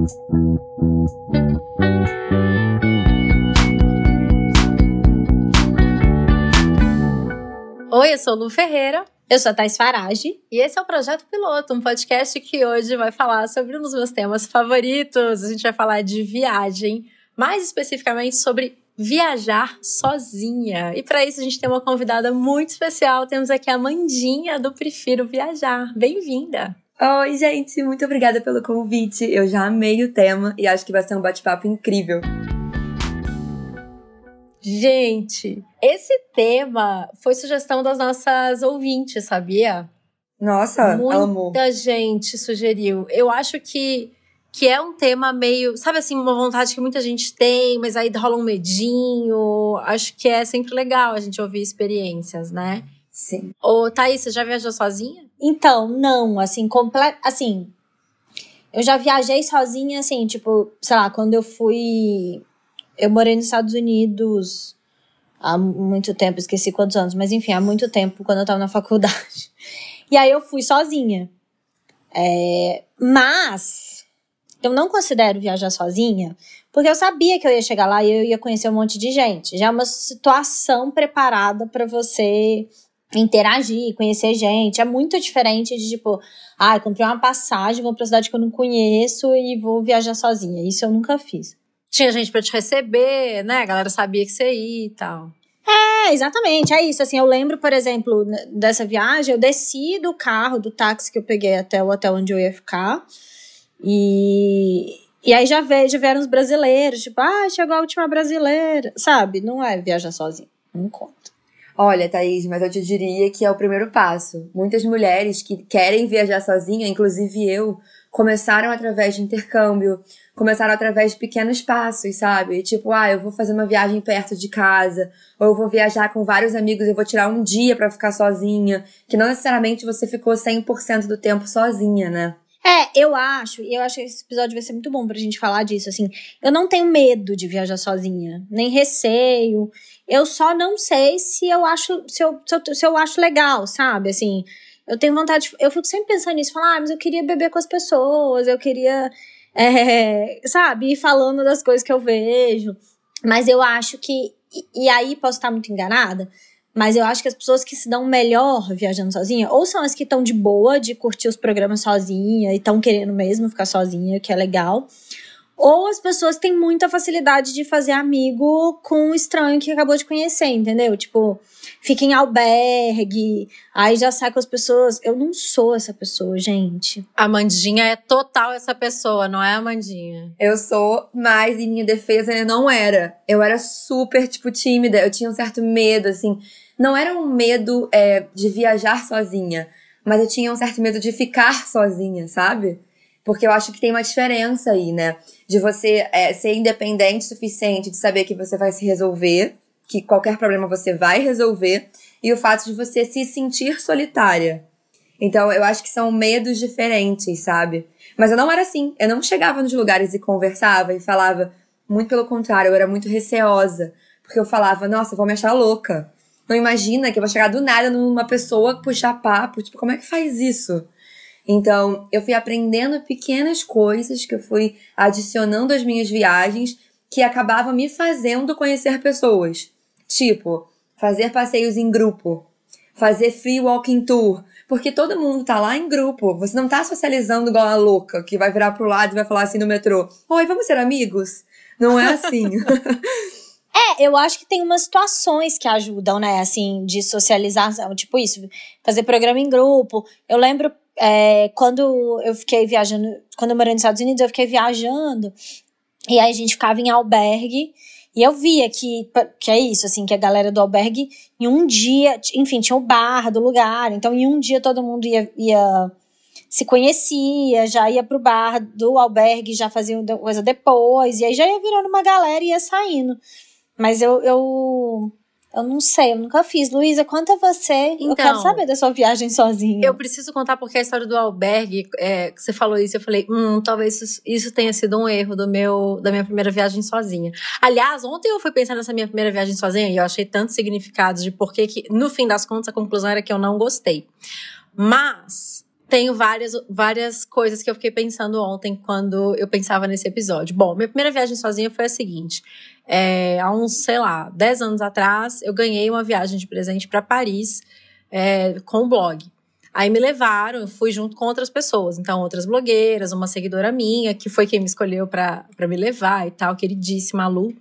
Oi, eu sou Lu Ferreira. Eu sou a Thais Farage. E esse é o Projeto Piloto, um podcast que hoje vai falar sobre um dos meus temas favoritos. A gente vai falar de viagem, mais especificamente sobre viajar sozinha. E para isso a gente tem uma convidada muito especial. Temos aqui a Mandinha do Prefiro Viajar. Bem-vinda! Oi, gente, muito obrigada pelo convite. Eu já amei o tema e acho que vai ser um bate-papo incrível. Gente, esse tema foi sugestão das nossas ouvintes, sabia? Nossa, Muita amo. gente sugeriu. Eu acho que, que é um tema meio, sabe assim, uma vontade que muita gente tem, mas aí rola um medinho. Acho que é sempre legal a gente ouvir experiências, né? Sim. Ô, Thaís, você já viajou sozinha? Então, não, assim, completo. Assim, eu já viajei sozinha, assim, tipo, sei lá, quando eu fui. Eu morei nos Estados Unidos há muito tempo, esqueci quantos anos, mas enfim, há muito tempo, quando eu tava na faculdade. E aí eu fui sozinha. É, mas eu não considero viajar sozinha, porque eu sabia que eu ia chegar lá e eu ia conhecer um monte de gente. Já é uma situação preparada para você interagir, conhecer gente. É muito diferente de tipo, ah, comprei uma passagem, vou pra cidade que eu não conheço e vou viajar sozinha. Isso eu nunca fiz. Tinha gente para te receber, né? A galera sabia que você ia e tal. É, exatamente, é isso. Assim, eu lembro, por exemplo, dessa viagem, eu desci do carro, do táxi que eu peguei até o hotel onde eu ia ficar. E, e aí já, veio, já vieram os brasileiros, tipo, ah, chegou a última brasileira. Sabe? Não é viajar sozinho. Não conta. Olha, Thaís, mas eu te diria que é o primeiro passo. Muitas mulheres que querem viajar sozinha, inclusive eu, começaram através de intercâmbio, começaram através de pequenos passos, sabe? Tipo, ah, eu vou fazer uma viagem perto de casa, ou eu vou viajar com vários amigos e vou tirar um dia para ficar sozinha, que não necessariamente você ficou 100% do tempo sozinha, né? É, eu acho, e eu acho que esse episódio vai ser muito bom pra gente falar disso, assim. Eu não tenho medo de viajar sozinha, nem receio. Eu só não sei se eu acho, se eu, se eu, se eu acho legal, sabe? Assim, eu tenho vontade, eu fico sempre pensando nisso, falar, ah, mas eu queria beber com as pessoas, eu queria, é, sabe, ir falando das coisas que eu vejo. Mas eu acho que, e, e aí posso estar muito enganada, mas eu acho que as pessoas que se dão melhor viajando sozinha, ou são as que estão de boa, de curtir os programas sozinha e estão querendo mesmo ficar sozinha, que é legal. Ou as pessoas têm muita facilidade de fazer amigo com um estranho que acabou de conhecer, entendeu? Tipo, fica em albergue, aí já sai com as pessoas. Eu não sou essa pessoa, gente. A Mandinha é total essa pessoa, não é, Amandinha? Eu sou, mas em minha defesa eu não era. Eu era super, tipo, tímida. Eu tinha um certo medo, assim. Não era um medo é, de viajar sozinha, mas eu tinha um certo medo de ficar sozinha, sabe? Porque eu acho que tem uma diferença aí, né? De você é, ser independente o suficiente, de saber que você vai se resolver, que qualquer problema você vai resolver, e o fato de você se sentir solitária. Então, eu acho que são medos diferentes, sabe? Mas eu não era assim. Eu não chegava nos lugares e conversava e falava. Muito pelo contrário, eu era muito receosa. Porque eu falava, nossa, vou me achar louca. Não imagina que eu vou chegar do nada numa pessoa puxar papo. Tipo, como é que faz isso? Então, eu fui aprendendo pequenas coisas que eu fui adicionando às minhas viagens que acabavam me fazendo conhecer pessoas. Tipo, fazer passeios em grupo, fazer free walking tour, porque todo mundo tá lá em grupo. Você não tá socializando igual a louca, que vai virar pro lado e vai falar assim no metrô: Oi, vamos ser amigos? Não é assim. É, eu acho que tem umas situações que ajudam, né, assim, de socialização, tipo isso, fazer programa em grupo. Eu lembro é, quando eu fiquei viajando, quando eu morei nos Estados Unidos, eu fiquei viajando, e aí a gente ficava em albergue, e eu via que, que é isso, assim, que a galera do albergue, em um dia, enfim, tinha o bar do lugar, então em um dia todo mundo ia, ia se conhecia, já ia pro bar do albergue, já fazia coisa depois, e aí já ia virando uma galera e ia saindo. Mas eu, eu, eu não sei, eu nunca fiz. Luísa, conta você. Então, eu quero saber da sua viagem sozinha. Eu preciso contar porque a história do albergue, é, você falou isso, eu falei, hum, talvez isso, isso, tenha sido um erro do meu, da minha primeira viagem sozinha. Aliás, ontem eu fui pensar nessa minha primeira viagem sozinha e eu achei tantos significados de por que, no fim das contas, a conclusão era que eu não gostei. Mas tenho várias, várias coisas que eu fiquei pensando ontem quando eu pensava nesse episódio. Bom, minha primeira viagem sozinha foi a seguinte. É, há uns, sei lá, 10 anos atrás, eu ganhei uma viagem de presente para Paris é, com o blog. Aí me levaram, eu fui junto com outras pessoas. Então, outras blogueiras, uma seguidora minha, que foi quem me escolheu para me levar e tal, queridíssima Lu.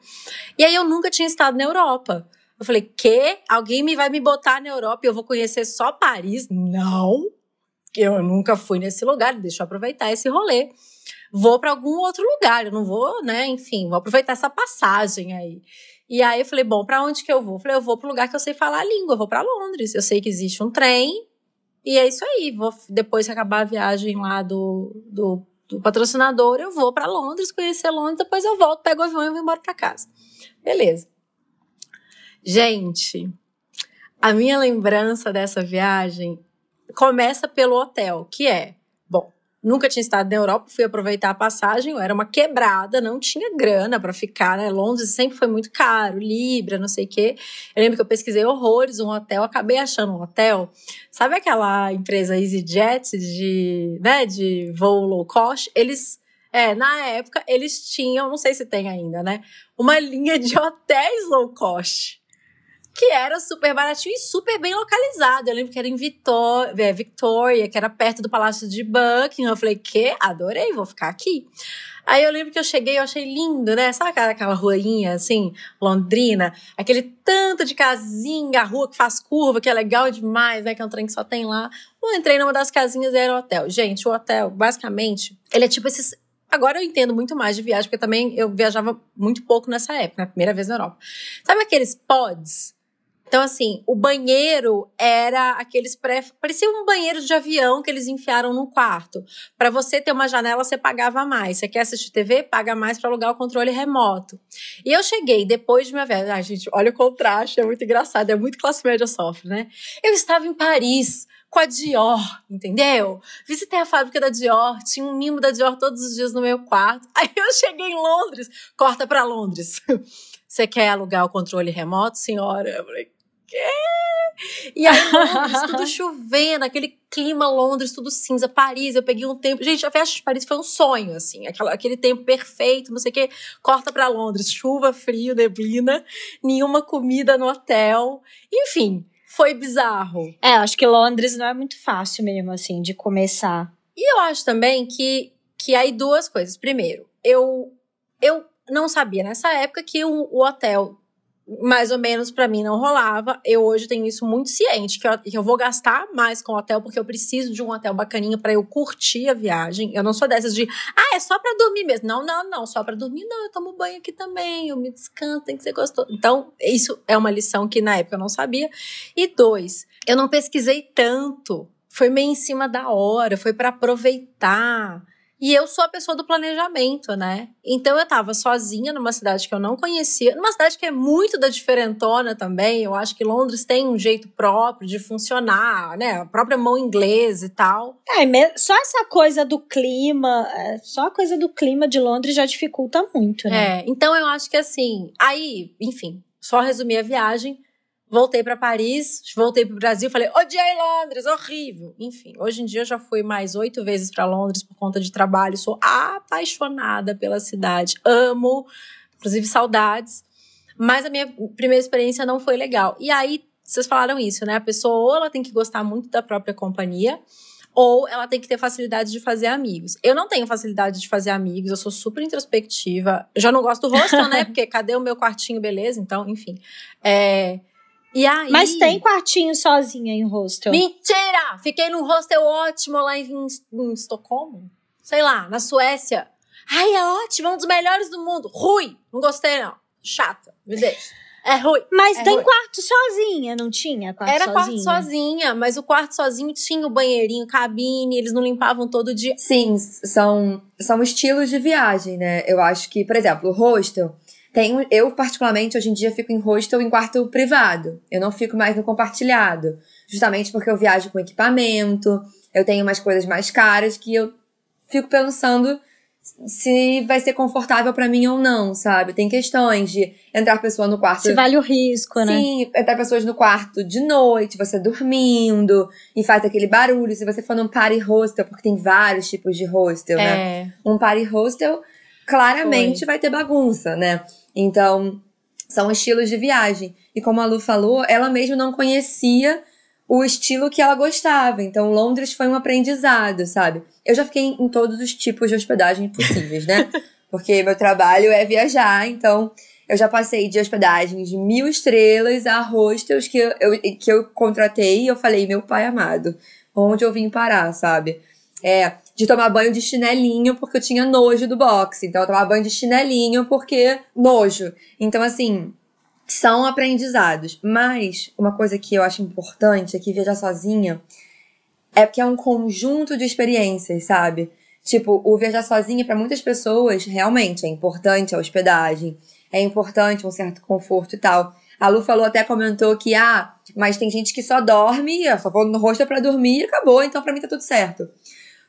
E aí eu nunca tinha estado na Europa. Eu falei, que? Alguém me vai me botar na Europa e eu vou conhecer só Paris? Não! Eu nunca fui nesse lugar, deixa eu aproveitar esse rolê. Vou para algum outro lugar, eu não vou, né? Enfim, vou aproveitar essa passagem aí. E aí eu falei, bom, para onde que eu vou? Eu falei, eu vou pro lugar que eu sei falar a língua, eu vou para Londres. Eu sei que existe um trem e é isso aí. Vou, depois que acabar a viagem lá do, do, do patrocinador, eu vou para Londres, conhecer Londres, depois eu volto, pego o avião e vou embora para casa. Beleza. Gente, a minha lembrança dessa viagem começa pelo hotel, que é Nunca tinha estado na Europa, fui aproveitar a passagem, eu era uma quebrada, não tinha grana para ficar, né? Londres sempre foi muito caro, Libra, não sei o quê. Eu lembro que eu pesquisei horrores um hotel, acabei achando um hotel. Sabe aquela empresa EasyJet de, né, de voo low cost? Eles é, na época eles tinham, não sei se tem ainda, né? Uma linha de hotéis low cost que era super baratinho e super bem localizado. Eu lembro que era em Vitor, é, Victoria, que era perto do Palácio de Buckingham. Eu falei, que? Adorei, vou ficar aqui. Aí eu lembro que eu cheguei, eu achei lindo, né? Sabe aquela, aquela ruinha, assim, londrina? Aquele tanto de casinha, a rua que faz curva, que é legal demais, né? Que é um trem que só tem lá. Eu entrei numa das casinhas e era o hotel. Gente, o hotel, basicamente, ele é tipo esses Agora eu entendo muito mais de viagem, porque também eu viajava muito pouco nessa época, na primeira vez na Europa. Sabe aqueles pods? Então, assim, o banheiro era aqueles pré. Parecia um banheiro de avião que eles enfiaram no quarto. Para você ter uma janela, você pagava mais. Você quer assistir TV? Paga mais para alugar o controle remoto. E eu cheguei depois de minha viagem. Ai, gente, olha o contraste, é muito engraçado. É muito classe média sofre, né? Eu estava em Paris com a Dior, entendeu? Visitei a fábrica da Dior, tinha um mimo da Dior todos os dias no meu quarto. Aí eu cheguei em Londres, corta para Londres. Você quer alugar o controle remoto, senhora? Eu falei, quê? E aí, Londres, tudo chovendo, aquele clima Londres, tudo cinza, Paris, eu peguei um tempo. Gente, a festa de Paris foi um sonho, assim, aquela, aquele tempo perfeito, não sei o quê. Corta pra Londres, chuva, frio, neblina, nenhuma comida no hotel. Enfim, foi bizarro. É, acho que Londres não é muito fácil mesmo, assim, de começar. E eu acho também que, que aí duas coisas. Primeiro, eu, eu não sabia nessa época que o, o hotel mais ou menos para mim não rolava. Eu hoje tenho isso muito ciente, que eu, que eu vou gastar mais com hotel, porque eu preciso de um hotel bacaninha para eu curtir a viagem. Eu não sou dessas de, ah, é só para dormir mesmo. Não, não, não, só para dormir não, eu tomo banho aqui também, eu me descanso, tem que ser gostoso. Então, isso é uma lição que na época eu não sabia. E dois, eu não pesquisei tanto. Foi meio em cima da hora, foi para aproveitar. E eu sou a pessoa do planejamento, né? Então eu tava sozinha numa cidade que eu não conhecia, numa cidade que é muito da diferentona também. Eu acho que Londres tem um jeito próprio de funcionar, né? A própria mão inglesa e tal. É, só essa coisa do clima, é, só a coisa do clima de Londres já dificulta muito, né? É, então eu acho que assim, aí, enfim, só resumir a viagem Voltei para Paris, voltei para o Brasil, falei, odiei Londres, horrível. Enfim, hoje em dia eu já fui mais oito vezes para Londres por conta de trabalho, sou apaixonada pela cidade, amo, inclusive saudades. Mas a minha primeira experiência não foi legal. E aí, vocês falaram isso, né? A pessoa ou ela tem que gostar muito da própria companhia, ou ela tem que ter facilidade de fazer amigos. Eu não tenho facilidade de fazer amigos, eu sou super introspectiva. Já não gosto do hostel, né? Porque cadê o meu quartinho, beleza? Então, enfim. É, e aí... Mas tem quartinho sozinha em hostel. Mentira! Fiquei num hostel ótimo lá em, em Estocolmo. Sei lá, na Suécia. Ai, é ótimo, é um dos melhores do mundo. Rui! Não gostei, não. Chata, me deixa. É ruim. Mas é tem ruim. quarto sozinha, não tinha quarto Era sozinha? quarto sozinha, mas o quarto sozinho tinha o banheirinho, cabine, eles não limpavam todo dia. Sim, são, são estilos de viagem, né? Eu acho que, por exemplo, o hostel tem, eu, particularmente, hoje em dia fico em hostel em quarto privado. Eu não fico mais no compartilhado. Justamente porque eu viajo com equipamento, eu tenho umas coisas mais caras que eu fico pensando se vai ser confortável para mim ou não, sabe? Tem questões de entrar pessoa no quarto. Se vale o risco, né? Sim, entrar pessoas no quarto de noite, você dormindo e faz aquele barulho. Se você for num party hostel, porque tem vários tipos de hostel, né? É. né? Um party hostel claramente Foi. vai ter bagunça, né? Então, são estilos de viagem. E como a Lu falou, ela mesma não conhecia o estilo que ela gostava. Então, Londres foi um aprendizado, sabe? Eu já fiquei em todos os tipos de hospedagem possíveis, né? Porque meu trabalho é viajar, então eu já passei de hospedagens de mil estrelas a hostels que eu, que eu contratei e eu falei, meu pai amado, onde eu vim parar, sabe? É, de tomar banho de chinelinho porque eu tinha nojo do boxe. Então eu tomava banho de chinelinho porque nojo. Então, assim, são aprendizados. Mas uma coisa que eu acho importante é que viajar sozinha é porque é um conjunto de experiências, sabe? Tipo, o viajar sozinha para muitas pessoas realmente é importante a hospedagem, é importante um certo conforto e tal. A Lu falou até comentou que ah, mas tem gente que só dorme, só vou no hostel para dormir e acabou, então pra mim tá tudo certo.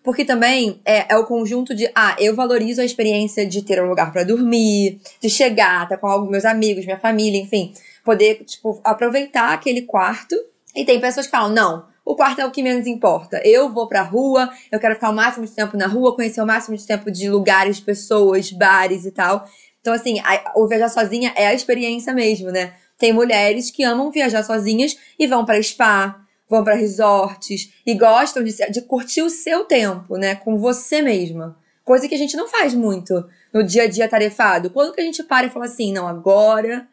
Porque também é, é o conjunto de, ah, eu valorizo a experiência de ter um lugar pra dormir, de chegar, estar com alguns meus amigos, minha família, enfim, poder, tipo, aproveitar aquele quarto. E tem pessoas que falam, não, o quarto é o que menos importa. Eu vou pra rua, eu quero ficar o máximo de tempo na rua, conhecer o máximo de tempo de lugares, pessoas, bares e tal. Então, assim, a- o viajar sozinha é a experiência mesmo, né? Tem mulheres que amam viajar sozinhas e vão pra spa, vão pra resorts e gostam de, de curtir o seu tempo, né? Com você mesma. Coisa que a gente não faz muito no dia a dia tarefado. Quando que a gente para e fala assim, não, agora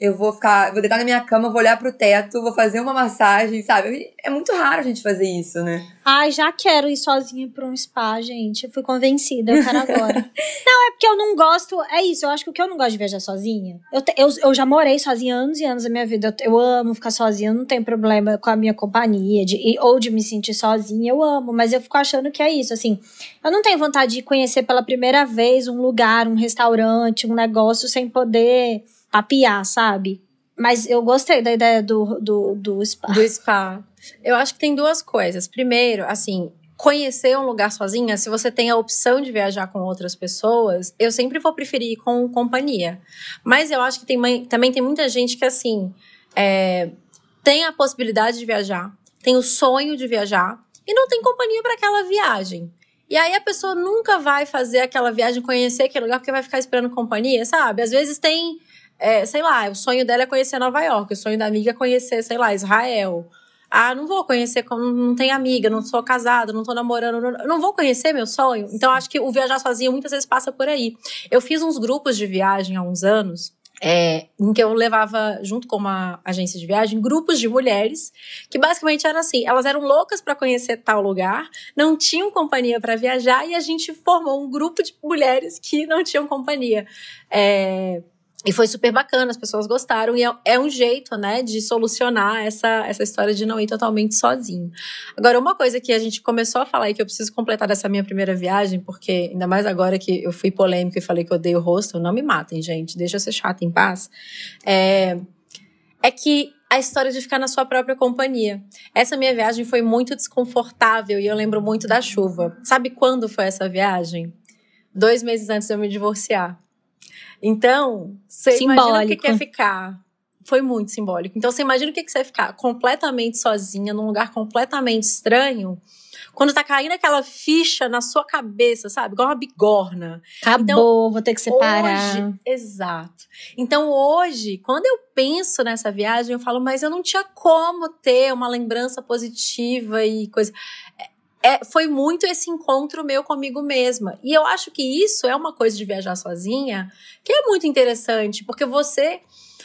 eu vou ficar, vou deitar na minha cama, vou olhar pro teto, vou fazer uma massagem, sabe? É muito raro a gente fazer isso, né? Ai, já quero ir sozinha pra um spa, gente. Eu fui convencida, eu quero agora. não, é porque eu não gosto. É isso, eu acho que o que eu não gosto de viajar sozinha. Eu, te- eu, eu já morei sozinha anos e anos da minha vida. Eu, eu amo ficar sozinha, eu não tenho problema com a minha companhia, de, ou de me sentir sozinha, eu amo. Mas eu fico achando que é isso, assim. Eu não tenho vontade de conhecer pela primeira vez um lugar, um restaurante, um negócio sem poder papiar, sabe? Mas eu gostei da ideia do, do, do spa. do spa. Eu acho que tem duas coisas. Primeiro, assim, conhecer um lugar sozinha, se você tem a opção de viajar com outras pessoas, eu sempre vou preferir ir com companhia. Mas eu acho que tem, também tem muita gente que, assim, é, tem a possibilidade de viajar, tem o sonho de viajar e não tem companhia para aquela viagem. E aí a pessoa nunca vai fazer aquela viagem, conhecer aquele lugar, porque vai ficar esperando companhia, sabe? Às vezes tem, é, sei lá, o sonho dela é conhecer Nova York, o sonho da amiga é conhecer, sei lá, Israel. Ah, não vou conhecer, não tenho amiga, não sou casada, não tô namorando, não, não vou conhecer meu sonho. Então acho que o viajar sozinho muitas vezes passa por aí. Eu fiz uns grupos de viagem há uns anos, é, em que eu levava, junto com uma agência de viagem, grupos de mulheres que basicamente eram assim: elas eram loucas para conhecer tal lugar, não tinham companhia para viajar e a gente formou um grupo de mulheres que não tinham companhia. É, e foi super bacana, as pessoas gostaram. E é, é um jeito, né, de solucionar essa, essa história de não ir totalmente sozinho. Agora, uma coisa que a gente começou a falar e que eu preciso completar dessa minha primeira viagem, porque ainda mais agora que eu fui polêmica e falei que eu odeio hostel, não me matem, gente, deixa eu ser chata em paz. É, é que a história de ficar na sua própria companhia. Essa minha viagem foi muito desconfortável e eu lembro muito da chuva. Sabe quando foi essa viagem? Dois meses antes de eu me divorciar. Então, você imagina o que Simbólico. que é ficar. Foi muito simbólico. Então, você imagina o que que você é ficar completamente sozinha, num lugar completamente estranho, quando tá caindo aquela ficha na sua cabeça, sabe? Igual uma bigorna. Acabou, vou ter que separar. Hoje, exato. Então hoje, quando eu penso nessa viagem, eu falo, mas eu não tinha como ter uma lembrança positiva e coisa. É, foi muito esse encontro meu comigo mesma. E eu acho que isso é uma coisa de viajar sozinha que é muito interessante, porque você.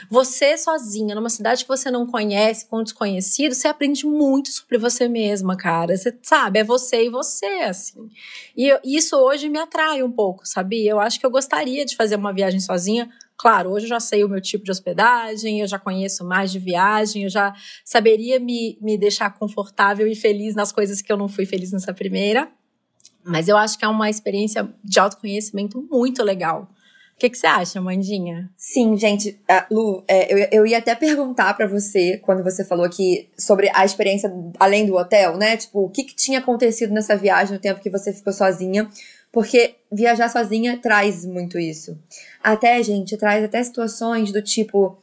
Você sozinha, numa cidade que você não conhece, com um desconhecido, você aprende muito sobre você mesma, cara. Você sabe, é você e você, assim. E eu- isso hoje me atrai um pouco, sabia? Eu acho que eu gostaria de fazer uma viagem sozinha. Claro, hoje eu já sei o meu tipo de hospedagem, eu já conheço mais de viagem, eu já saberia me, me deixar confortável e feliz nas coisas que eu não fui feliz nessa primeira. Mas eu acho que é uma experiência de autoconhecimento muito legal. O que, que você acha, Mandinha? Sim, gente, ah, Lu, é, eu, eu ia até perguntar pra você, quando você falou que sobre a experiência além do hotel, né? Tipo, o que, que tinha acontecido nessa viagem no tempo que você ficou sozinha? Porque viajar sozinha traz muito isso. Até, gente, traz até situações do tipo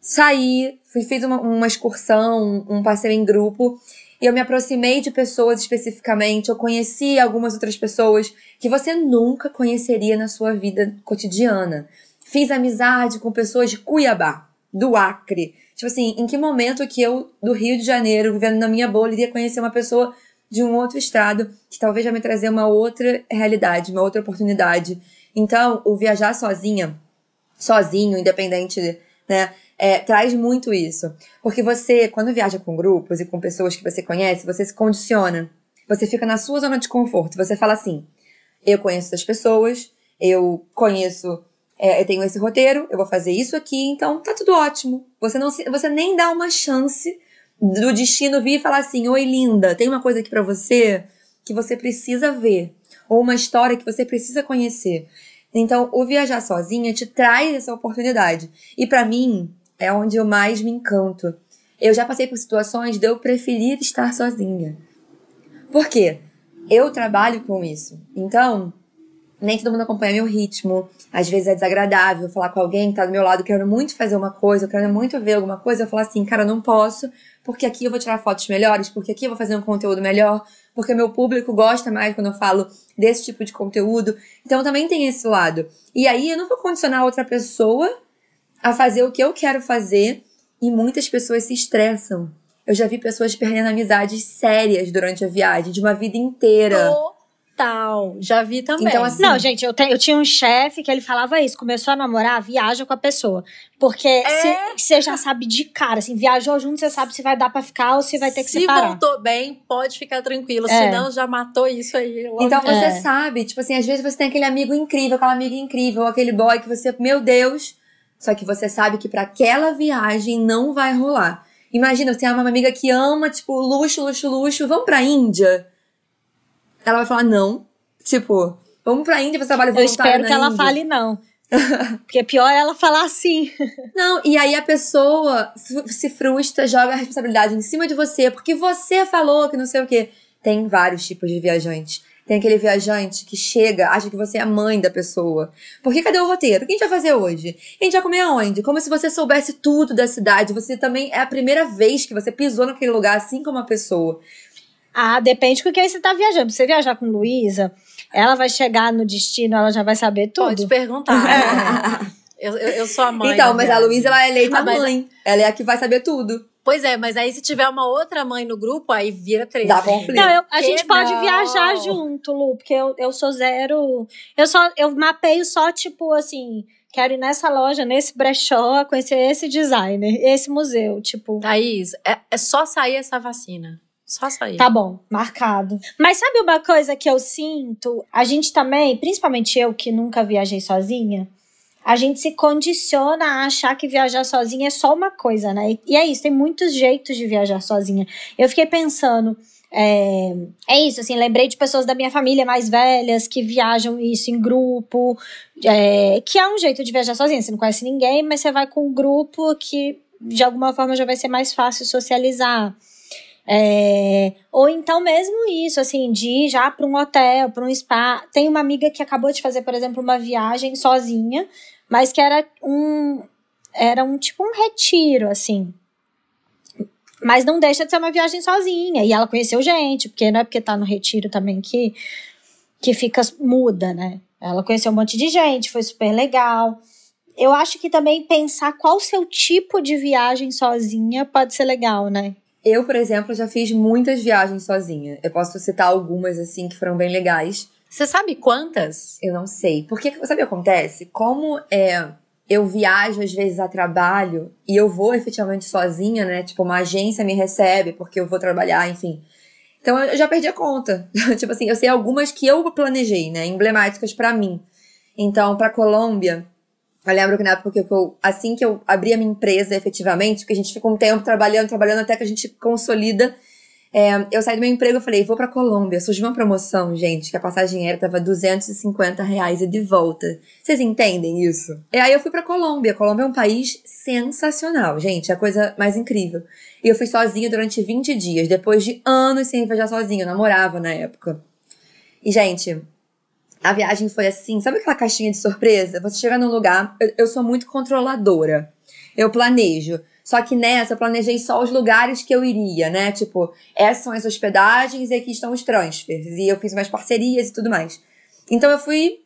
sair, fiz uma, uma excursão, um passeio em grupo, e eu me aproximei de pessoas especificamente, eu conheci algumas outras pessoas que você nunca conheceria na sua vida cotidiana. Fiz amizade com pessoas de Cuiabá, do Acre. Tipo assim, em que momento que eu, do Rio de Janeiro, vivendo na minha bolha, iria conhecer uma pessoa de um outro estado que talvez já me trazer uma outra realidade, uma outra oportunidade. Então, o viajar sozinha, sozinho, independente, né, é, traz muito isso. Porque você, quando viaja com grupos e com pessoas que você conhece, você se condiciona. Você fica na sua zona de conforto. Você fala assim: eu conheço essas pessoas, eu conheço, é, eu tenho esse roteiro, eu vou fazer isso aqui, então tá tudo ótimo. Você, não se, você nem dá uma chance do destino vir e falar assim: oi, linda, tem uma coisa aqui para você que você precisa ver. Ou uma história que você precisa conhecer. Então, o viajar sozinha te traz essa oportunidade. E para mim, é onde eu mais me encanto. Eu já passei por situações de eu preferir estar sozinha. Por quê? Eu trabalho com isso. Então, nem todo mundo acompanha meu ritmo. Às vezes é desagradável falar com alguém que tá do meu lado, querendo muito fazer uma coisa, quero muito ver alguma coisa, eu falo assim, cara, eu não posso, porque aqui eu vou tirar fotos melhores, porque aqui eu vou fazer um conteúdo melhor, porque meu público gosta mais quando eu falo desse tipo de conteúdo. Então também tem esse lado. E aí eu não vou condicionar outra pessoa a fazer o que eu quero fazer e muitas pessoas se estressam. Eu já vi pessoas perdendo amizades sérias durante a viagem, de uma vida inteira. Total, já vi também. Então, assim, não, gente, eu, te, eu tinha um chefe que ele falava isso: começou a namorar, viaja com a pessoa. Porque É. você já sabe de cara, assim, viajou junto, você sabe se vai dar pra ficar ou se vai ter que Se separar. voltou bem, pode ficar tranquilo. É. Senão já matou isso aí. logo. Então você É. sabe, tipo assim, às vezes você tem aquele amigo incrível, aquela amiga incrível, aquele boy que você, meu Deus, só que você sabe que para aquela viagem não vai rolar. Imagina, você é uma amiga que ama, tipo, luxo, luxo, luxo, vamos pra Índia? Ela vai falar não. Tipo, vamos pra Índia, você trabalha Eu voluntário espero na que ela Índia. fale não. Porque pior é ela falar assim. Não, e aí a pessoa se frustra, joga a responsabilidade em cima de você, porque você falou que não sei o quê. Tem vários tipos de viajante. Tem aquele viajante que chega, acha que você é a mãe da pessoa. Porque cadê o roteiro? O que a gente vai fazer hoje? A gente vai comer aonde? Como se você soubesse tudo da cidade. Você também é a primeira vez que você pisou naquele lugar, assim como a pessoa. Ah, depende com quem você tá viajando. Se você viajar com Luísa, ela vai chegar no destino, ela já vai saber tudo. Pode perguntar. né? eu, eu, eu sou a mãe. então, mas a. Luísa, ela é eleita Ah, mas- mãe. Ela é a que vai saber tudo. Pois é, mas aí se tiver uma outra mãe no grupo, aí vira três. Dá conflito. Não, eu- a Que gente pode não. viajar junto, Lu, porque eu, eu sou zero. Eu só eu mapeio só, tipo, assim, quero ir nessa loja, nesse brechó, conhecer esse designer, esse museu. Tipo, Thaís, é, é só sair essa vacina. Só sair. tá bom, marcado. Mas sabe uma coisa que eu sinto? A gente também, principalmente eu que nunca viajei sozinha. A gente se condiciona a achar que viajar sozinha é só uma coisa, né? E- é isso, tem muitos jeitos de viajar sozinha. Eu fiquei pensando, é, é isso, assim, lembrei de pessoas da minha família mais velhas que viajam isso em grupo, é, que é um jeito de viajar sozinha. Você não conhece ninguém, mas você vai com um grupo que de alguma forma já vai ser mais fácil socializar. É, ou então mesmo isso, assim, de ir já para um hotel, para um spa. Tem uma amiga que acabou de fazer, por exemplo, uma viagem sozinha, mas que era um era um tipo um retiro, assim. Mas não deixa de ser uma viagem sozinha. E ela conheceu gente, porque não é porque tá no retiro também que, que fica muda, né? Ela conheceu um monte de gente, foi super legal. Eu acho que também pensar qual o seu tipo de viagem sozinha pode ser legal, né? Eu, por exemplo, já fiz muitas viagens sozinha. Eu posso citar algumas, assim, que foram bem legais. Você sabe quantas? Eu não sei. Porque, sabe o que acontece? Como é, eu viajo às vezes a trabalho e eu vou efetivamente sozinha, né? Tipo, uma agência me recebe porque eu vou trabalhar, enfim. Então eu já perdi a conta. tipo assim, eu sei algumas que eu planejei, né? Emblemáticas pra mim. Então, pra Colômbia, eu lembro que na época que eu, assim que eu abri a minha empresa efetivamente, porque a gente fica um tempo trabalhando, trabalhando até que a gente consolida. é, eu saí do meu emprego e falei, vou pra Colômbia. Surgiu uma promoção, gente, que a passagem aérea tava 250 reais e de volta. Vocês entendem isso? E aí eu fui pra Colômbia. Colômbia é um país sensacional, gente. É a coisa mais incrível. E eu fui sozinha durante 20 dias, depois de anos sem viajar sozinha. Eu namorava na época. E, gente, A viagem foi assim, sabe aquela caixinha de surpresa? Você chega num lugar, eu, eu sou muito controladora. Eu planejo. Só que nessa eu planejei só os lugares que eu iria, né? Tipo, essas são as hospedagens e aqui estão os transfers. E eu fiz umas parcerias e tudo mais. Então eu fui.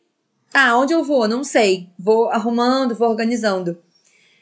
Ah, onde eu vou? Não sei. Vou arrumando, vou organizando.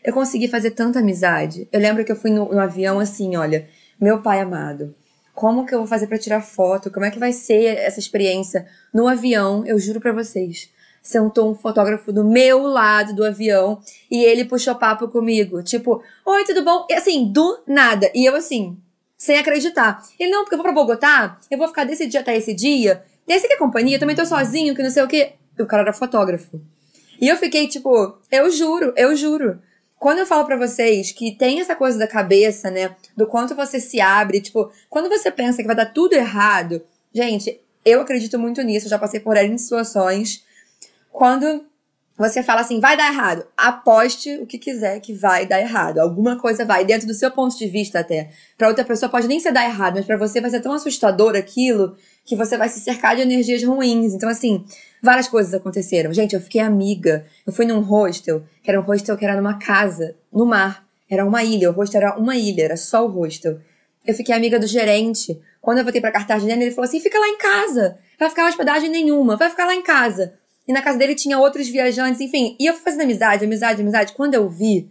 Eu consegui fazer tanta amizade. Eu lembro que eu fui no, no avião assim, olha, meu pai amado. Como que eu vou fazer para tirar foto? Como é que vai ser essa experiência no avião? Eu juro para vocês sentou um fotógrafo do meu lado do avião e ele puxou papo comigo. Tipo, oi, tudo bom? E assim, do nada. E eu assim, sem acreditar. Ele, não, porque eu vou pra Bogotá, eu vou ficar desse dia até esse dia. E aí, você quer companhia? Também tô sozinho, que não sei o quê. O cara era fotógrafo. E eu fiquei tipo, eu juro, eu juro. Quando eu falo para vocês que tem essa coisa da cabeça, né? Do quanto você se abre, tipo, quando você pensa que vai dar tudo errado, gente, eu acredito muito nisso, já passei por N situações quando você fala assim, vai dar errado, aposte o que quiser que vai dar errado. Alguma coisa vai, dentro do seu ponto de vista até. Para outra pessoa pode nem ser dar errado, mas para você vai ser tão assustador aquilo que você vai se cercar de energias ruins. Então, assim, várias coisas aconteceram. Gente, eu fiquei amiga. Eu fui num hostel, que era um hostel que era numa casa, no mar. Era uma ilha, o hostel era uma ilha, era só o hostel. Eu fiquei amiga do gerente. Quando eu voltei pra Cartagena, ele falou assim: fica lá em casa. Vai ficar hospedagem nenhuma, vai ficar lá em casa. E na casa dele tinha outros viajantes, enfim. E eu fui fazendo amizade, amizade, amizade. Quando eu vi,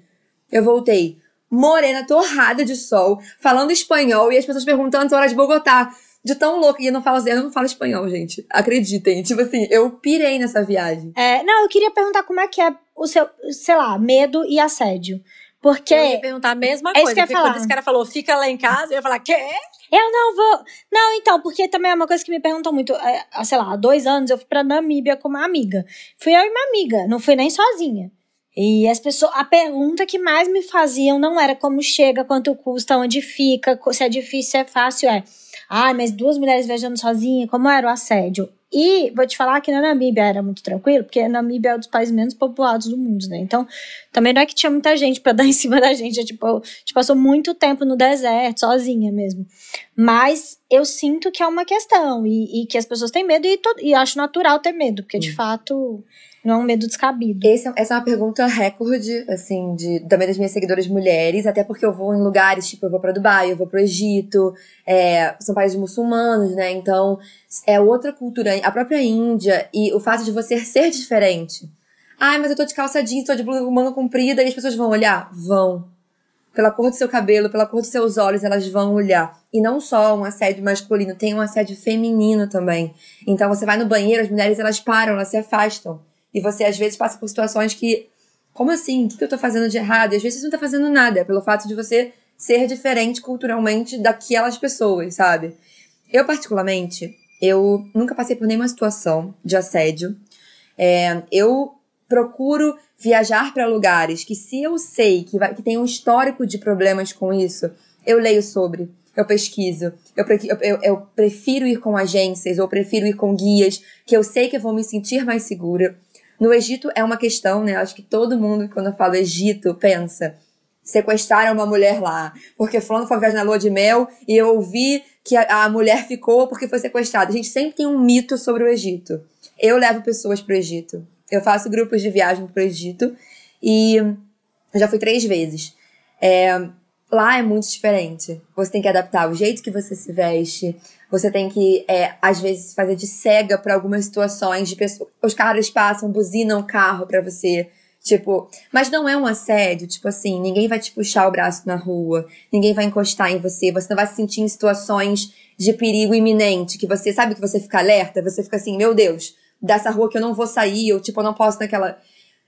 eu voltei morena, torrada de sol, falando espanhol e as pessoas perguntando se eu era de Bogotá. De tão louca. E eu não falo, eu não falo espanhol, gente. Acreditem. Tipo assim, eu pirei nessa viagem. É, não, eu queria perguntar como é que é o seu, sei lá, medo e assédio. Porque. Eu ia perguntar a mesma é coisa. que eu ia falar. quando esse cara falou, fica lá em casa, eu ia falar, quê? Eu não vou. Não, então, porque também é uma coisa que me perguntam muito. É, sei lá, há dois anos eu fui pra Namíbia com uma amiga. Fui eu e uma amiga, não fui nem sozinha. E as pessoas, a pergunta que mais me faziam não era como chega, quanto custa, onde fica, se é difícil, se é fácil, é. Ah, mas duas mulheres viajando sozinha, como era o assédio? E vou te falar que na Namíbia era muito tranquilo, porque a Namíbia é um dos países menos populados do mundo, né? Então, também não é que tinha muita gente para dar em cima da gente. É, tipo, a gente passou muito tempo no deserto, sozinha mesmo. Mas eu sinto que é uma questão e, e que as pessoas têm medo e, e acho natural ter medo, porque de fato não é um medo descabido. Esse, é, essa é uma pergunta recorde, assim, de, também das minhas seguidoras mulheres, até porque eu vou em lugares, tipo, eu vou para Dubai, eu vou pro Egito, é, são países muçulmanos, né? Então, é outra cultura. A própria Índia e o fato de você ser diferente. Ai, mas eu tô de calça jeans, tô de blusa manga comprida e as pessoas vão olhar? Vão. Pela cor do seu cabelo, pela cor dos seus olhos, elas vão olhar. E não só um assédio masculino, tem um assédio feminino também. Então você vai no banheiro, as mulheres elas param, elas se afastam. E você, às vezes, passa por situações que. Como assim? O que eu tô fazendo de errado? E às vezes você não tá fazendo nada. É pelo fato de você ser diferente culturalmente daquelas pessoas, sabe? Eu, particularmente, eu nunca passei por nenhuma situação de assédio. É, eu procuro viajar para lugares que, se eu sei que, vai, que tem um histórico de problemas com isso, eu leio sobre, eu pesquiso, eu, eu, eu, prefiro ir com agências, ou prefiro ir com guias, que eu sei que eu vou me sentir mais segura. No Egito é uma questão, né? Acho que todo mundo, quando eu falo Egito, pensa. Sequestraram uma mulher lá, porque fulano foi viajar na lua de mel e eu ouvi que a, a mulher ficou porque foi sequestrada. A gente sempre tem um mito sobre o Egito. Eu levo pessoas pro Egito. Eu faço grupos de viagem pro Egito e já fui três vezes. É, lá é muito diferente. Você tem que adaptar o jeito que você se veste, você tem que, é, às vezes, fazer de cega para algumas situações de. Os caras passam, buzinam o carro para você. Tipo, mas não é um assédio, tipo assim, ninguém vai te puxar o braço na rua, ninguém vai encostar em você, você não vai se sentir em situações de perigo iminente, que você sabe que você fica alerta, você fica assim, meu Deus, dessa rua que eu não vou sair, ou tipo, eu não posso naquela.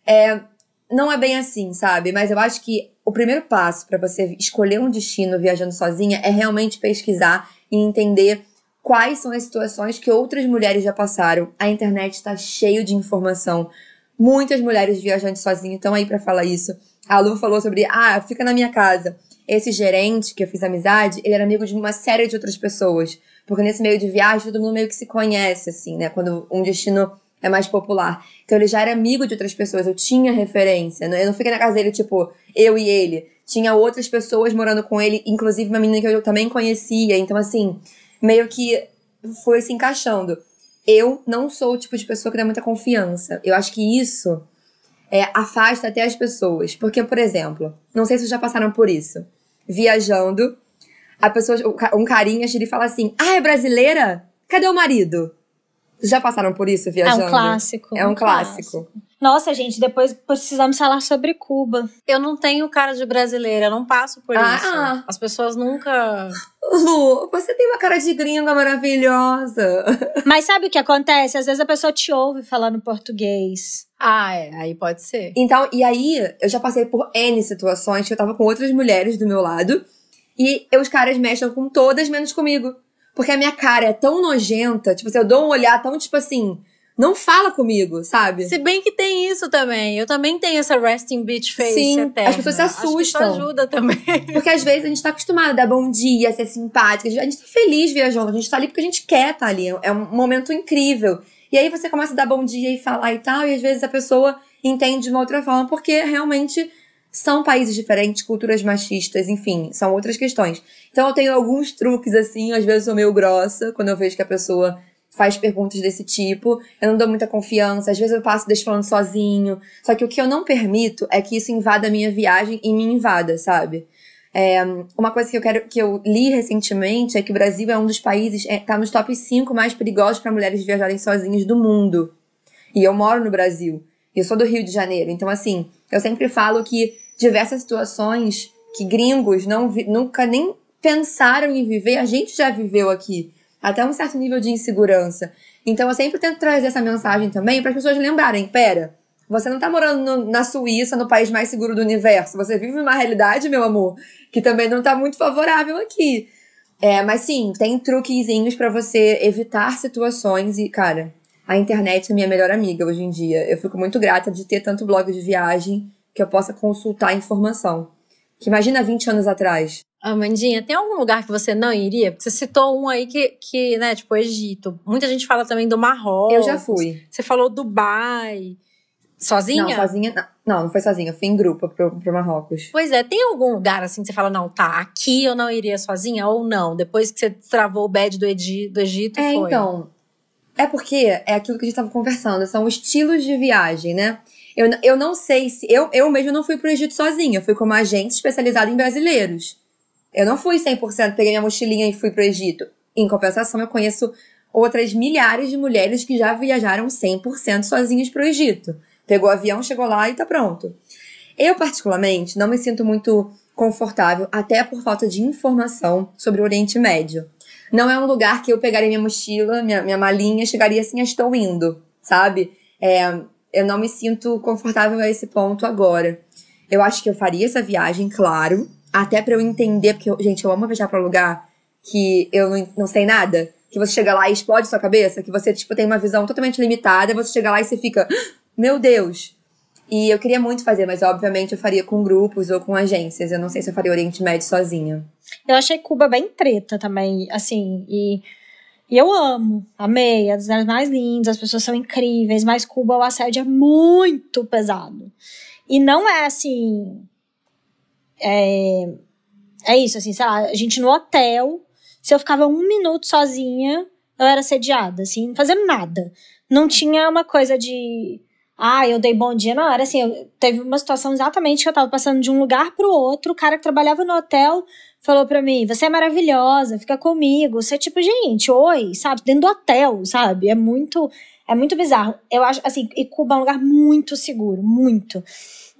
É, não é bem assim, sabe? Mas eu acho que o primeiro passo para você escolher um destino viajando sozinha é realmente pesquisar e entender quais são as situações que outras mulheres já passaram. A internet está cheio de informação. Muitas mulheres viajantes sozinhas estão aí para falar isso. A Lu falou sobre, ah, fica na minha casa. Esse gerente que eu fiz amizade, ele era amigo de uma série de outras pessoas. Porque nesse meio de viagem, todo mundo meio que se conhece, assim, né? Quando um destino é mais popular. Então ele já era amigo de outras pessoas, eu tinha referência. Né? Eu não fiquei na casa dele, tipo, eu e ele. Tinha outras pessoas morando com ele, inclusive uma menina que eu também conhecia. Então, assim, meio que foi se encaixando. Eu não sou o tipo de pessoa que dá muita confiança. Eu acho que isso é, afasta até as pessoas. Porque, por exemplo, não sei se vocês já passaram por isso. Viajando, a pessoa, um carinha chega e fala assim: Ah, é brasileira? Cadê o marido? Já passaram por isso viajando? É um clássico. É um, um clássico. clássico. Nossa, gente, depois precisamos falar sobre Cuba. Eu não tenho cara de brasileira, eu não passo por ah, isso. Ah. As pessoas nunca. Lu, você tem uma cara de gringa maravilhosa. Mas sabe o que acontece? Às vezes a pessoa te ouve falando português. Ah, é, aí pode ser. Então, e aí, eu já passei por N situações que eu tava com outras mulheres do meu lado. E os caras mexem com todas, menos comigo. Porque a minha cara é tão nojenta, tipo assim, eu dou um olhar tão, tipo assim, não fala comigo, sabe? Se bem que tem isso também. Eu também tenho essa resting bitch face Sim, eterna. as pessoas se assustam. Acho que isso ajuda também. Porque às vezes a gente tá acostumado a dar bom dia, a ser simpática. A gente tá feliz viajando. A gente tá ali porque a gente quer estar tá ali. É um momento incrível. E aí você começa a dar bom dia e falar e tal. E às vezes a pessoa entende de uma outra forma. Porque realmente são países diferentes, culturas machistas, enfim, são outras questões. Então eu tenho alguns truques assim, às vezes eu sou meio grossa quando eu vejo que a pessoa faz perguntas desse tipo. Eu não dou muita confiança, às vezes eu passo deixo falando sozinho. Só que o que eu não permito é que isso invada a minha viagem e me invada, sabe? É, uma coisa que eu quero que eu li recentemente é que o Brasil é um dos países, é, tá nos top 5 mais perigosos para mulheres viajarem sozinhas do mundo. E eu moro no Brasil. Eu sou do Rio de Janeiro. Então, assim, eu sempre falo que diversas situações que gringos não vi, nunca nem pensaram em viver, a gente já viveu aqui. Até um certo nível de insegurança. Então eu sempre tento trazer essa mensagem também para as pessoas lembrarem: pera, você não tá morando no, na Suíça, no país mais seguro do universo. Você vive uma realidade, meu amor, que também não tá muito favorável aqui. É, mas sim, tem truquezinhos para você evitar situações e, cara, a internet é minha melhor amiga hoje em dia. Eu fico muito grata de ter tanto blog de viagem que eu possa consultar informação. Que imagina 20 anos atrás. Amandinha, tem algum lugar que você não iria? Porque você citou um aí que, que, né, tipo, Egito. Muita gente fala também do Marrocos. Eu já fui. Você falou Dubai. Sozinha? Não, sozinha. Não, não foi sozinha. Eu fui em grupo pro, pro Marrocos. Pois é, tem algum lugar assim que você fala, não, tá, aqui eu não iria sozinha ou não? Depois que você travou o bad do, Edi, do Egito, é, foi? então. É porque é aquilo que a gente tava conversando, são estilos de viagem, né? Eu, eu não sei se. Eu, eu mesmo não fui pro Egito sozinha, eu fui com uma agência especializada em brasileiros. Eu não fui 100%, peguei minha mochilinha e fui pro Egito. Em compensação, eu conheço outras milhares de mulheres que já viajaram 100% sozinhas pro Egito. Pegou o avião, chegou lá e tá pronto. Eu, particularmente, não me sinto muito confortável, até por falta de informação sobre o Oriente Médio. Não é um lugar que eu pegaria minha mochila, minha, minha malinha, chegaria assim, estou indo, sabe? É, eu não me sinto confortável a esse ponto agora. Eu acho que eu faria essa viagem, claro, até para eu entender, porque, gente, eu amo viajar para lugar que eu não, não sei nada, que você chega lá e explode sua cabeça, que você, tipo, tem uma visão totalmente limitada, você chega lá e você fica, ah, meu Deus! E eu queria muito fazer, mas obviamente eu faria com grupos ou com agências. Eu não sei se eu faria Oriente Médio sozinha. Eu achei Cuba bem treta também, assim, e e eu amo, amei, é das cidades mais lindas, as pessoas são incríveis, mas Cuba o assédio é muito pesado. E não é assim. É, é isso, assim, sei lá, a gente no hotel, se eu ficava um minuto sozinha, eu era assediada, assim, não fazendo nada. Não tinha uma coisa de. Ah, eu dei bom dia. Não, era assim, eu, teve uma situação exatamente que eu tava passando de um lugar pro outro, o cara que trabalhava no hotel falou pra mim: você é maravilhosa, fica comigo. Você é tipo, gente, oi, sabe? Dentro do hotel, sabe? É muito. É muito bizarro. Eu acho, assim, e Cuba é um lugar muito seguro, muito.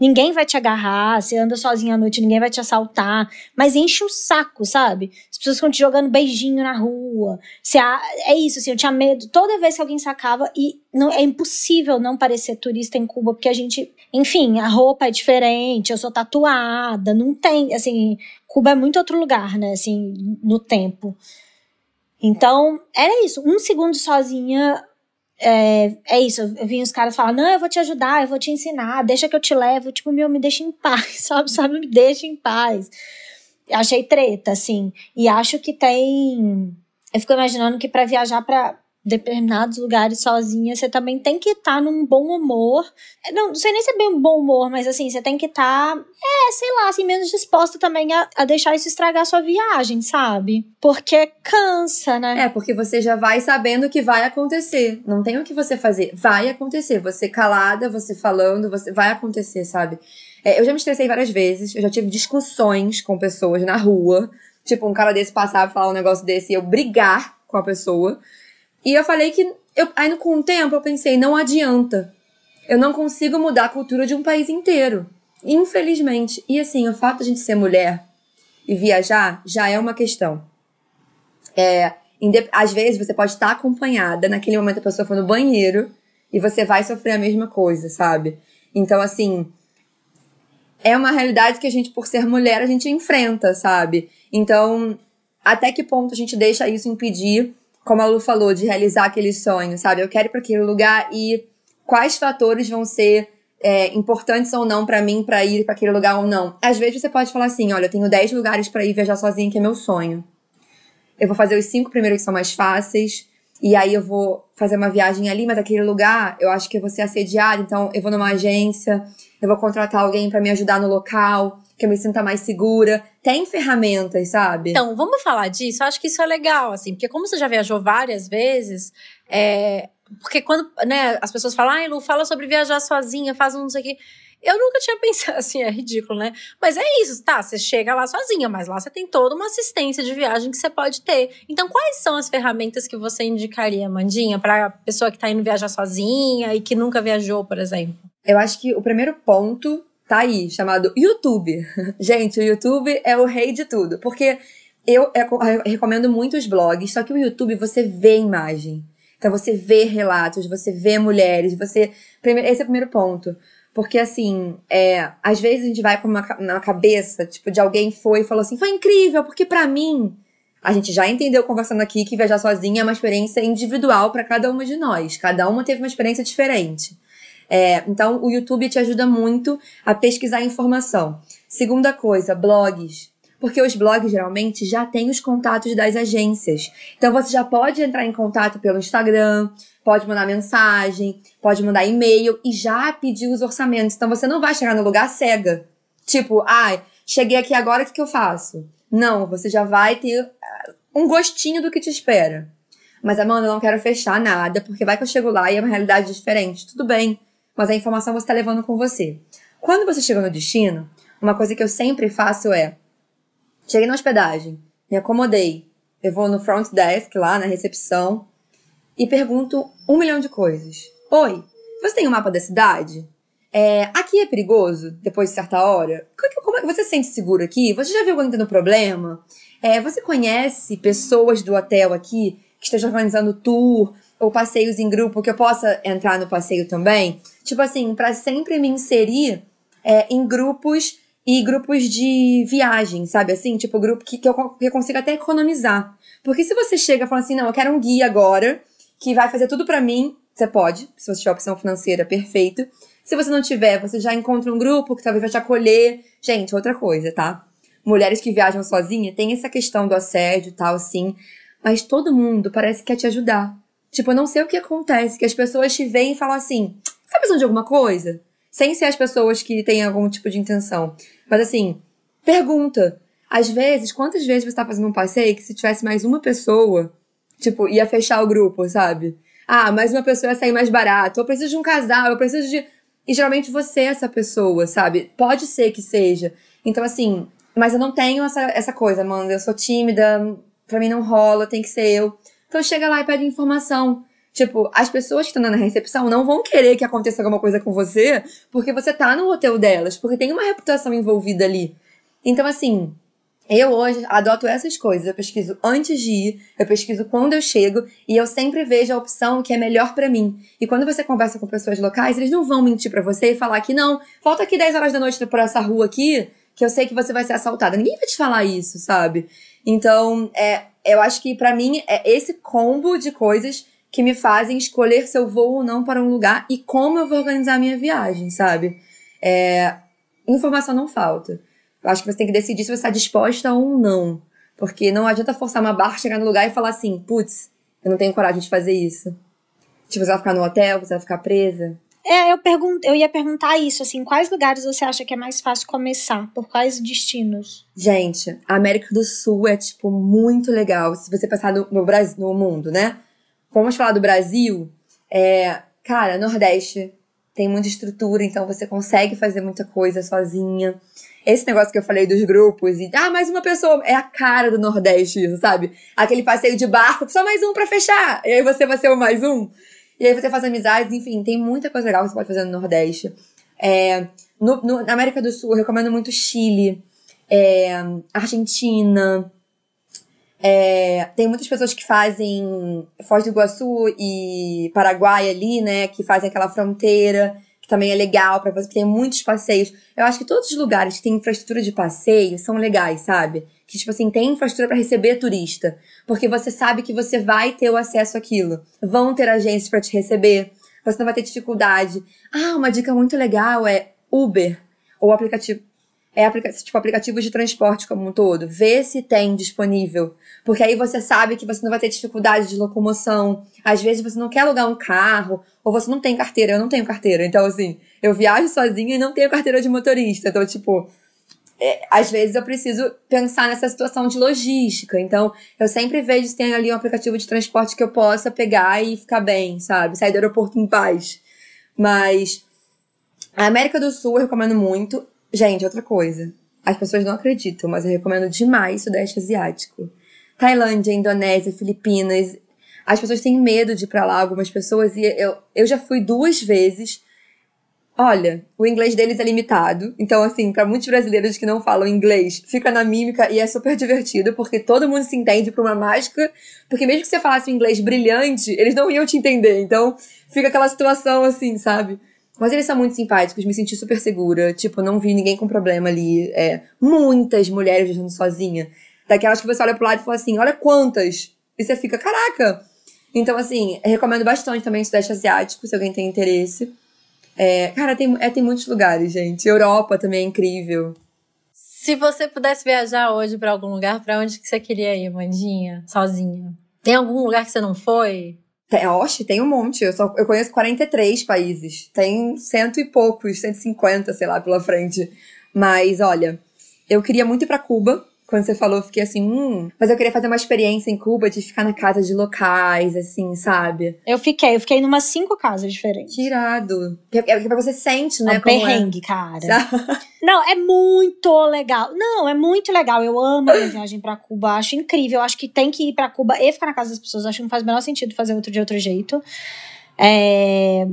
Ninguém vai te agarrar, você anda sozinha à noite, ninguém vai te assaltar. Mas enche o saco, sabe? As pessoas ficam te jogando beijinho na rua. Você, é isso, assim, eu tinha medo. Toda vez que alguém sacava, e não, é impossível não parecer turista em Cuba, porque a gente, enfim, a roupa é diferente, eu sou tatuada, não tem, assim, Cuba é muito outro lugar, né, assim, no tempo. Então, era isso. Um segundo sozinha, é, é isso, eu vi os caras falar, não, eu vou te ajudar, eu vou te ensinar, deixa que eu te levo, tipo, meu, me deixa em paz, sabe, sabe, me deixa em paz. Achei treta, assim, e acho que tem, eu fico imaginando que para viajar para determinados lugares sozinha, você também tem que estar tá num bom humor. É, não, não sei nem se é bem um bom humor, mas assim, você tem que estar, tá, é, sei lá, assim, menos disposta também a, a deixar isso estragar a sua viagem, sabe? Porque cansa, né? É, porque você já vai sabendo que vai acontecer. Não tem o que você fazer. Vai acontecer. Você calada, você falando, você vai acontecer, sabe? É, eu já me estressei várias vezes, eu já tive discussões com pessoas na rua. Tipo, um cara desse passar e falar um negócio desse e eu brigar com a pessoa. E eu falei que. Eu, aí, com o tempo, eu pensei, não adianta. Eu não consigo mudar a cultura de um país inteiro. Infelizmente. E assim, o fato de a gente ser mulher e viajar já é uma questão. É, às vezes você pode estar acompanhada, naquele momento a pessoa foi no banheiro e você vai sofrer a mesma coisa, sabe? Então, assim, é uma realidade que a gente, por ser mulher, a gente enfrenta, sabe? Então, até que ponto a gente deixa isso impedir como a Lu falou, de realizar aquele sonho, sabe? Eu quero ir para aquele lugar e quais fatores vão ser é, importantes ou não para mim para ir para aquele lugar ou não. Às vezes você pode falar assim: olha, eu tenho 10 lugares para ir viajar sozinha, que é meu sonho. Eu vou fazer os cinco primeiros que são mais fáceis. E aí eu vou fazer uma viagem ali, mas aquele lugar eu acho que eu vou ser assediada, então eu vou numa agência, eu vou contratar alguém para me ajudar no local que eu me sinta mais segura. Tem ferramentas, sabe? Então, vamos falar disso? Eu acho que isso é legal, assim, porque como você já viajou várias vezes, é, porque quando né, as pessoas falam, ai, Lu, fala sobre viajar sozinha, faz um não sei o quê. Eu nunca tinha pensado assim, é ridículo, né? Mas é isso, tá? Você chega lá sozinha, mas lá você tem toda uma assistência de viagem que você pode ter. Então, quais são as ferramentas que você indicaria, Mandinha, para pessoa que tá indo viajar sozinha e que nunca viajou, por exemplo? Eu acho que o primeiro ponto tá aí, chamado YouTube. Gente, o YouTube é o rei de tudo, porque eu, recomendo muitos blogs, só que o YouTube você vê imagem. Então você vê relatos, você vê mulheres, você. Esse é o primeiro ponto. Porque assim, é, às vezes a gente vai com uma na cabeça, tipo, de alguém foi e falou assim, foi incrível, porque para mim. A gente já entendeu conversando aqui que viajar sozinha é uma experiência individual para cada uma de nós. Cada uma teve uma experiência diferente. É, então, o YouTube te ajuda muito a pesquisar informação. Segunda coisa, blogs. Porque os blogs geralmente já têm os contatos das agências. Então você já pode entrar em contato pelo Instagram, pode mandar mensagem, pode mandar e-mail e já pedir os orçamentos. Então você não vai chegar no lugar cega. Tipo, ai, ah, cheguei aqui agora, o que, que eu faço? Não, você já vai ter eh, um gostinho do que te espera. Mas, Amanda, eu não quero fechar nada, porque vai que eu chego lá e é uma realidade diferente. Tudo bem mas a informação você está levando com você. Quando você chega no destino, uma coisa que eu sempre faço é: cheguei na hospedagem, me acomodei, eu vou no front desk lá na recepção e pergunto um milhão de coisas. Oi, você tem um mapa da cidade? É, aqui é perigoso depois de certa hora? Como é que você se sente seguro aqui? Você já viu alguém tendo problema? É, você conhece pessoas do hotel aqui que estejam organizando tour ou passeios em grupo que eu possa entrar no passeio também. Tipo assim, para sempre me inserir é, em grupos e grupos de viagem, sabe? Assim, tipo, grupo que, que, eu, que eu consiga até economizar. Porque se você chega falando assim, não, eu quero um guia agora que vai fazer tudo para mim, você pode, se você tiver opção financeira, perfeito. Se você não tiver, você já encontra um grupo que talvez vai te acolher. Gente, outra coisa, tá? Mulheres que viajam sozinha tem essa questão do assédio e tal, assim. Mas todo mundo parece que quer te ajudar. Tipo, eu não sei o que acontece, que as pessoas te veem e falam assim: você tá precisando de alguma coisa? Sem ser as pessoas que têm algum tipo de intenção. Mas assim, pergunta. Às vezes, quantas vezes você tá fazendo um passeio que se tivesse mais uma pessoa, tipo, ia fechar o grupo, sabe? Ah, mais uma pessoa ia sair mais barato. Eu preciso de um casal, eu preciso de. E geralmente você é essa pessoa, sabe? Pode ser que seja. Então, assim, mas eu não tenho essa, essa coisa, mano. Eu sou tímida, pra mim não rola, tem que ser eu. Então chega lá e pede informação. Tipo, as pessoas que estão na recepção não vão querer que aconteça alguma coisa com você porque você tá no hotel delas, porque tem uma reputação envolvida ali. Então, assim, eu hoje adoto essas coisas. Eu pesquiso antes de ir, eu pesquiso quando eu chego e eu sempre vejo a opção que é melhor para mim. E quando você conversa com pessoas locais, eles não vão mentir para você e falar que não, volta aqui 10 horas da noite por essa rua aqui, que eu sei que você vai ser assaltada. Ninguém vai te falar isso, sabe? Então, é, eu acho que para mim é esse combo de coisas que me fazem escolher se eu vou ou não para um lugar e como eu vou organizar a minha viagem, sabe? É, informação não falta. Eu acho que você tem que decidir se você está disposta ou não. Porque não adianta forçar uma barra, chegar no lugar e falar assim, putz, Eu não tenho coragem de fazer isso. Tipo, você vai ficar no hotel, você vai ficar presa. É, eu, pergun eu ia perguntar isso, assim, quais lugares você acha que é mais fácil começar? Por quais destinos? Gente, a América do Sul é, tipo, muito legal. Se você pensar no, no Brasil, no mundo, né? Vamos falar do Brasil. É, cara, Nordeste tem muita estrutura, então você consegue fazer muita coisa sozinha. Esse negócio que eu falei dos grupos e, ah, mais uma pessoa, é a cara do Nordeste, sabe? Aquele passeio de barco, só mais um pra fechar. E aí você vai ser o mais um. E aí você faz amizades, enfim, tem muita coisa legal que você pode fazer no Nordeste. É, no, no, na América do Sul, eu recomendo muito Chile, é, Argentina. É, tem muitas pessoas que fazem Foz do Iguaçu e Paraguai ali, né? Que fazem aquela fronteira, que também é legal para você. Tem muitos passeios. Eu acho que todos os lugares que têm infraestrutura de passeio são legais, sabe? Que, tipo assim, tem infraestrutura para receber turista. Porque você sabe que você vai ter o acesso àquilo. Vão ter agências para te receber. Você não vai ter dificuldade. Ah, uma dica muito legal é Uber. Ou aplicativo. É aplica tipo aplicativos de transporte como um todo. Vê se tem disponível. Porque aí você sabe que você não vai ter dificuldade de locomoção. Às vezes você não quer alugar um carro, ou você não tem carteira. Eu não tenho carteira. Então, assim, eu viajo sozinha e não tenho carteira de motorista. Então, tipo, é, às vezes eu preciso pensar nessa situação de logística. Então, eu sempre vejo se tem ali um aplicativo de transporte que eu possa pegar e ficar bem, sabe? Sair do aeroporto em paz. Mas a América do Sul eu recomendo muito. Gente, outra coisa. As pessoas não acreditam, mas eu recomendo demais o Sudeste Asiático. Tailândia, Indonésia, Filipinas. As pessoas têm medo de ir pra lá, algumas pessoas, e eu, eu já fui duas vezes Olha, o inglês deles é limitado. Então, assim, para muitos brasileiros que não falam inglês, fica na mímica e é super divertido, porque todo mundo se entende por uma mágica. Porque mesmo que você falasse um inglês brilhante, eles não iam te entender. Então, fica aquela situação assim, sabe? Mas eles são muito simpáticos, me senti super segura. Tipo, não vi ninguém com problema ali. É, muitas mulheres viajando sozinha. Daquelas que você olha pro lado e fala assim: olha quantas. E você fica, caraca! Então, assim, recomendo bastante também o Sudeste Asiático, se alguém tem interesse. É, cara, tem, é, tem muitos lugares, gente. Europa também é incrível. Se você pudesse viajar hoje para algum lugar, para onde que você queria ir, Mandinha? Sozinha? Tem algum lugar que você não foi? Tem, oxe, tem um monte. Eu, só, eu conheço 43 países. Tem cento e poucos, 150, sei lá, pela frente. Mas, olha, eu queria muito ir pra Cuba. Quando você falou, eu fiquei assim, hum. Mas eu queria fazer uma experiência em Cuba de ficar na casa de locais, assim, sabe? Eu fiquei, eu fiquei numa cinco casas diferentes. Tirado. É porque você sente, né? É um perrengue, é. cara. Não, é muito legal. Não, é muito legal. Eu amo a minha viagem pra Cuba. Acho incrível. Acho que tem que ir pra Cuba e ficar na casa das pessoas. Acho que não faz o menor sentido fazer outro de outro jeito. É,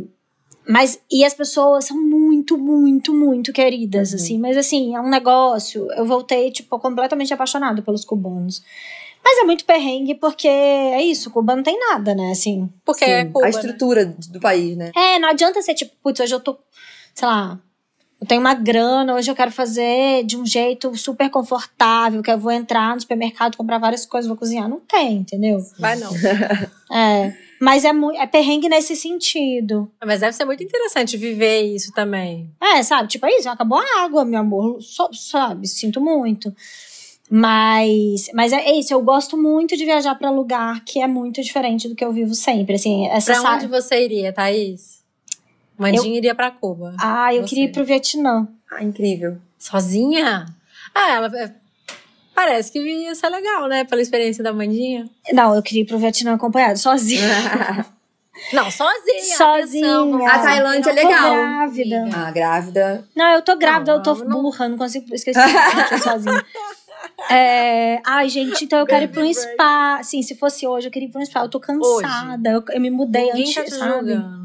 mas, e as pessoas são muito, muito, muito queridas, uhum. assim. Mas, assim, é um negócio. Eu voltei, tipo, completamente apaixonado pelos cubanos. Mas é muito perrengue porque é isso, Cuba não tem nada, né? Assim. Porque Sim, é Cuba, a estrutura né? do país, né? É, não adianta ser tipo, putz, hoje eu tô, sei lá, eu tenho uma grana, hoje eu quero fazer de um jeito super confortável, que eu vou entrar no supermercado, comprar várias coisas, vou cozinhar. Não tem, entendeu? Vai não. é. Mas é, é perrengue nesse sentido. Mas deve ser muito interessante viver isso também. É, sabe? Tipo, é isso, acabou a água, meu amor. So, sabe? Sinto muito. Mas, mas é, isso, eu gosto muito de viajar para lugar que é muito diferente do que eu vivo sempre. Assim, essa pra onde você iria, Thaís? Mandinha eu... iria pra Cuba. Ah, eu você. queria ir pro Vietnã. Ah, incrível. Sozinha? Ah, ela é Parece que ia ser legal, né? Pela experiência da Mandinha. Não, eu queria ir pro Vietnã acompanhado, sozinha. Não, sozinha. Sozinha. A Tailândia é legal. grávida. Ah, grávida. Não, eu tô grávida, não, eu tô não, burra, não consigo esquecer que eu sozinha. É... Ai, gente, então eu quero ir pra um spa. Sim, se fosse hoje, eu queria ir pra um spa. Eu tô cansada. Eu, eu, me mudei Ninguém antes, tá sabe? Julgando.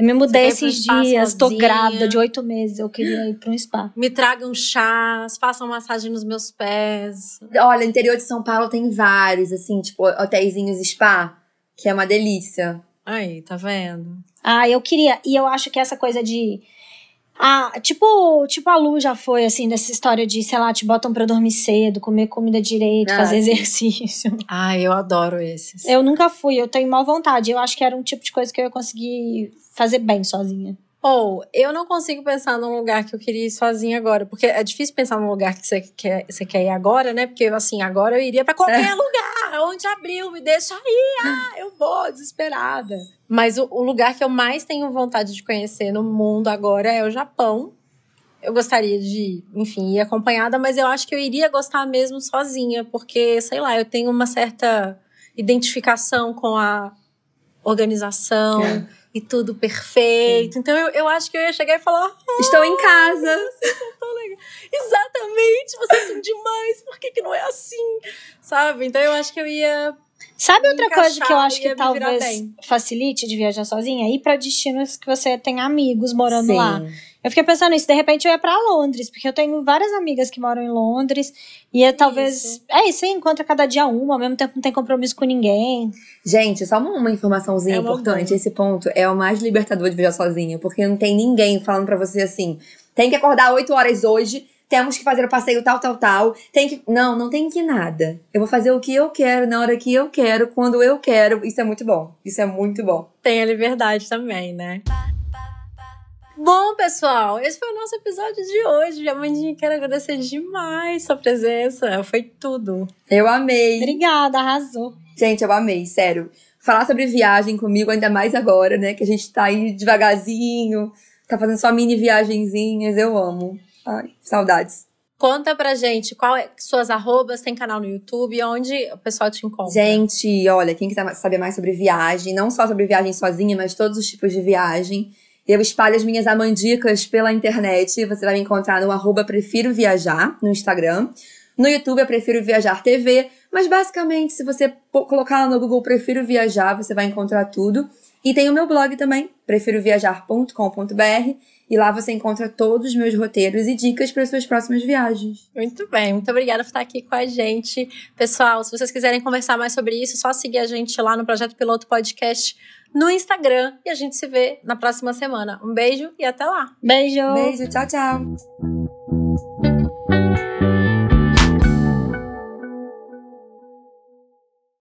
Eu me mudei esses dias, tô grávida de oito meses, eu queria ir pra um spa. Me tragam chás, façam massagem nos meus pés. Olha, interior de São Paulo tem vários, assim, tipo, hotéisinhos spa, que é uma delícia. Aí, tá vendo? Ah, eu queria. E eu acho que essa coisa de ah, tipo, tipo a Lu já foi, assim, dessa história de, sei lá, te botam pra dormir cedo, comer comida direito, ah, fazer exercício. Ah, eu adoro esses. Eu nunca fui, eu tenho mal vontade. Eu acho que era um tipo de coisa que eu ia conseguir fazer bem sozinha. Ou, eu não consigo pensar num lugar que eu queria ir sozinha agora. Porque é difícil pensar num lugar que você quer, você quer ir agora, né? Porque, assim, agora eu iria para qualquer é. lugar. Onde abriu, me deixa ir. Ah, eu vou, desesperada. Mas o, o lugar que eu mais tenho vontade de conhecer no mundo agora é o Japão. Eu gostaria de, enfim, ir acompanhada, mas eu acho que eu iria gostar mesmo sozinha, porque, sei lá, eu tenho uma certa identificação com a organização. É e tudo perfeito. Sim. Então eu, eu acho que eu ia chegar e falar: oh, Estou em casa. Vocês são tão legais. Exatamente, vocês são demais. Por que, que não é assim? Sabe? Então eu acho que eu ia. Sabe outra coisa que eu acho que talvez facilite de viajar sozinha? Ir para destinos que você tem amigos morando Sim. lá. Eu fiquei pensando nisso, de repente eu ia para Londres, porque eu tenho várias amigas que moram em Londres, e é, talvez. Isso. É isso, você encontra cada dia uma, ao mesmo tempo não tem compromisso com ninguém. Gente, só uma, uma informaçãozinha é importante. Esse ponto é o mais libertador de viajar sozinha, porque não tem ninguém falando para você assim: tem que acordar 8 horas hoje, temos que fazer o passeio tal, tal, tal. Tem que. Não, não tem que nada. Eu vou fazer o que eu quero, na hora que eu quero, quando eu quero. Isso é muito bom. Isso é muito bom. Tem a liberdade também, né? Bom, pessoal, esse foi o nosso episódio de hoje. Amandinha, quero agradecer demais sua presença. Foi tudo. Eu amei. Obrigada, arrasou. Gente, eu amei, sério. Falar sobre viagem comigo, ainda mais agora, né? Que a gente tá aí devagarzinho, tá fazendo só mini viagenzinhas. Eu amo. Ai, saudades. Conta pra gente qual é suas arrobas, tem canal no YouTube, onde o pessoal te encontra. Gente, olha, quem quiser saber mais sobre viagem, não só sobre viagem sozinha, mas todos os tipos de viagem, eu espalho as minhas amandicas pela internet. Você vai me encontrar no arroba Prefiro Viajar, no Instagram. No YouTube eu Prefiro Viajar TV. Mas basicamente, se você colocar lá no Google Prefiro Viajar, você vai encontrar tudo. E tem o meu blog também, prefiroviajar.com.br. E lá você encontra todos os meus roteiros e dicas para suas próximas viagens. Muito bem, muito obrigada por estar aqui com a gente. Pessoal, se vocês quiserem conversar mais sobre isso, é só seguir a gente lá no Projeto Piloto Podcast no Instagram. E a gente se vê na próxima semana. Um beijo e até lá. Beijo. Beijo, tchau, tchau.